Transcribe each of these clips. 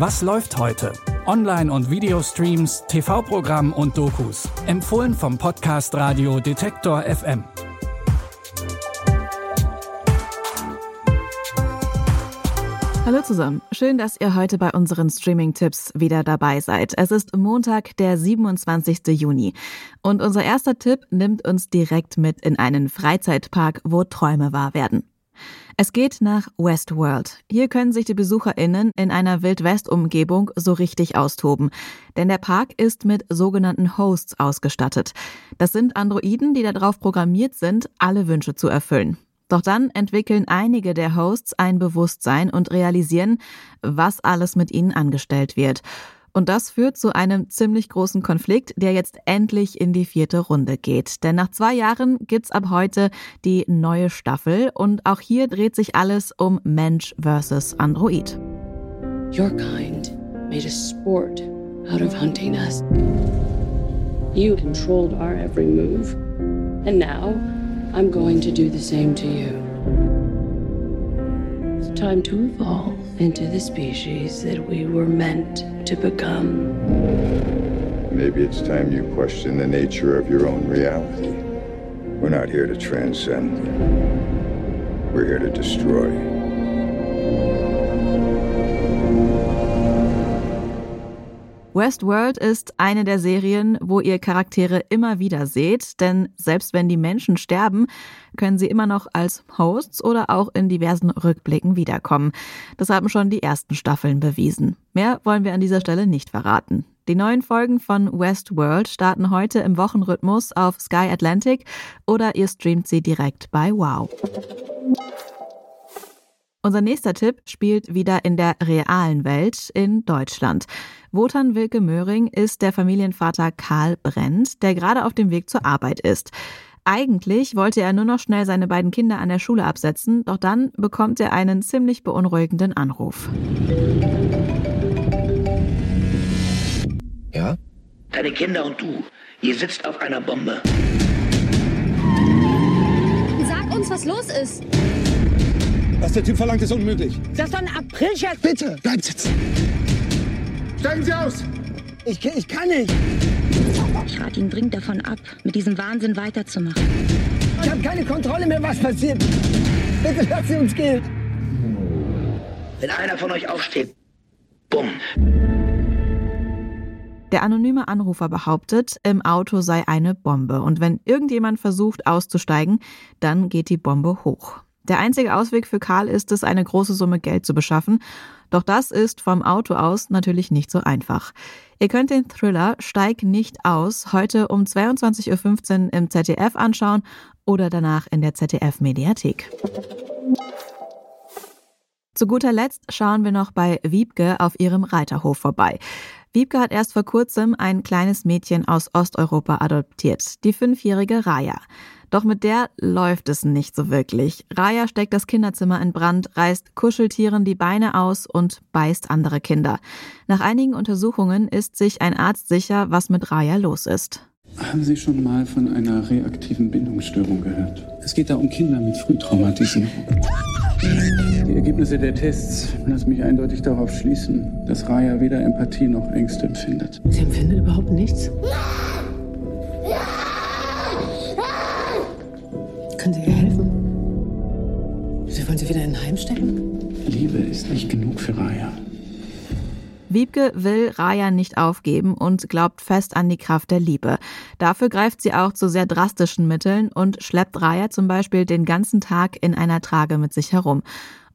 Was läuft heute? Online- und Videostreams, TV-Programm und Dokus. Empfohlen vom Podcast Radio Detektor FM. Hallo zusammen. Schön, dass ihr heute bei unseren Streaming-Tipps wieder dabei seid. Es ist Montag, der 27. Juni. Und unser erster Tipp nimmt uns direkt mit in einen Freizeitpark, wo Träume wahr werden. Es geht nach Westworld. Hier können sich die BesucherInnen in einer Wildwest-Umgebung so richtig austoben. Denn der Park ist mit sogenannten Hosts ausgestattet. Das sind Androiden, die darauf programmiert sind, alle Wünsche zu erfüllen. Doch dann entwickeln einige der Hosts ein Bewusstsein und realisieren, was alles mit ihnen angestellt wird. Und das führt zu einem ziemlich großen Konflikt, der jetzt endlich in die vierte Runde geht. Denn nach zwei Jahren gibt's ab heute die neue Staffel und auch hier dreht sich alles um Mensch versus Android. Your kind made a sport out of hunting us. You controlled our every move. And now I'm going to do the same to you. It's time to evolve into the species that we were meant to become. Maybe it's time you question the nature of your own reality. We're not here to transcend, we're here to destroy. Westworld ist eine der Serien, wo ihr Charaktere immer wieder seht, denn selbst wenn die Menschen sterben, können sie immer noch als Hosts oder auch in diversen Rückblicken wiederkommen. Das haben schon die ersten Staffeln bewiesen. Mehr wollen wir an dieser Stelle nicht verraten. Die neuen Folgen von Westworld starten heute im Wochenrhythmus auf Sky Atlantic oder ihr streamt sie direkt bei Wow. Unser nächster Tipp spielt wieder in der realen Welt in Deutschland. Wotan Wilke Möhring ist der Familienvater Karl Brent, der gerade auf dem Weg zur Arbeit ist. Eigentlich wollte er nur noch schnell seine beiden Kinder an der Schule absetzen, doch dann bekommt er einen ziemlich beunruhigenden Anruf. Ja? Deine Kinder und du, ihr sitzt auf einer Bombe. Sag uns, was los ist. Was der Typ verlangt, ist unmöglich. Das ist doch ein Aprilscherz. Bitte, bleibt sitzen. Steigen Sie aus! Ich, ich kann nicht. Ich rate ihn dringend davon ab, mit diesem Wahnsinn weiterzumachen. Ich habe keine Kontrolle mehr, was passiert. Bitte lassen Sie uns gehen. Wenn einer von euch aufsteht, bumm. Der anonyme Anrufer behauptet, im Auto sei eine Bombe und wenn irgendjemand versucht auszusteigen, dann geht die Bombe hoch. Der einzige Ausweg für Karl ist es, eine große Summe Geld zu beschaffen. Doch das ist vom Auto aus natürlich nicht so einfach. Ihr könnt den Thriller Steig nicht aus heute um 22.15 Uhr im ZDF anschauen oder danach in der ZDF Mediathek. Zu guter Letzt schauen wir noch bei Wiebke auf ihrem Reiterhof vorbei. Wiebke hat erst vor kurzem ein kleines Mädchen aus Osteuropa adoptiert, die fünfjährige Raya. Doch mit der läuft es nicht so wirklich. Raya steckt das Kinderzimmer in Brand, reißt Kuscheltieren die Beine aus und beißt andere Kinder. Nach einigen Untersuchungen ist sich ein Arzt sicher, was mit Raya los ist. Haben Sie schon mal von einer reaktiven Bindungsstörung gehört? Es geht da um Kinder mit Frühtraumatisierung. Die Ergebnisse der Tests lassen mich eindeutig darauf schließen, dass Raya weder Empathie noch Ängste empfindet. Sie empfindet überhaupt nichts? Können Sie ihr helfen? Sie wollen sie wieder in ein Heim stecken? Liebe ist nicht genug für Raya. Wiebke will Raya nicht aufgeben und glaubt fest an die Kraft der Liebe. Dafür greift sie auch zu sehr drastischen Mitteln und schleppt Raya zum Beispiel den ganzen Tag in einer Trage mit sich herum.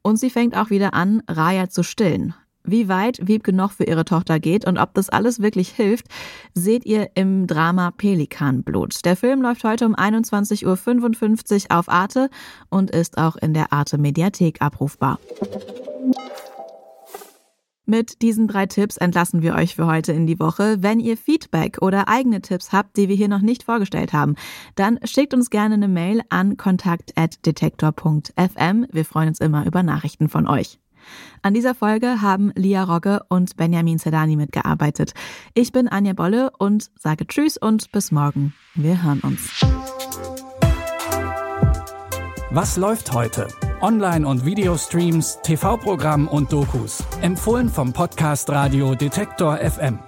Und sie fängt auch wieder an, Raya zu stillen. Wie weit Wiebke noch für ihre Tochter geht und ob das alles wirklich hilft, seht ihr im Drama Pelikanblut. Der Film läuft heute um 21.55 Uhr auf Arte und ist auch in der Arte Mediathek abrufbar. Mit diesen drei Tipps entlassen wir euch für heute in die Woche. Wenn ihr Feedback oder eigene Tipps habt, die wir hier noch nicht vorgestellt haben, dann schickt uns gerne eine Mail an kontakt.detektor.fm. Wir freuen uns immer über Nachrichten von euch. An dieser Folge haben Lia Rogge und Benjamin Sedani mitgearbeitet. Ich bin Anja Bolle und sage Tschüss und bis morgen. Wir hören uns. Was läuft heute? Online- und Videostreams, TV-Programm und Dokus. Empfohlen vom Podcast Radio Detektor FM.